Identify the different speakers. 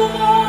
Speaker 1: Oh,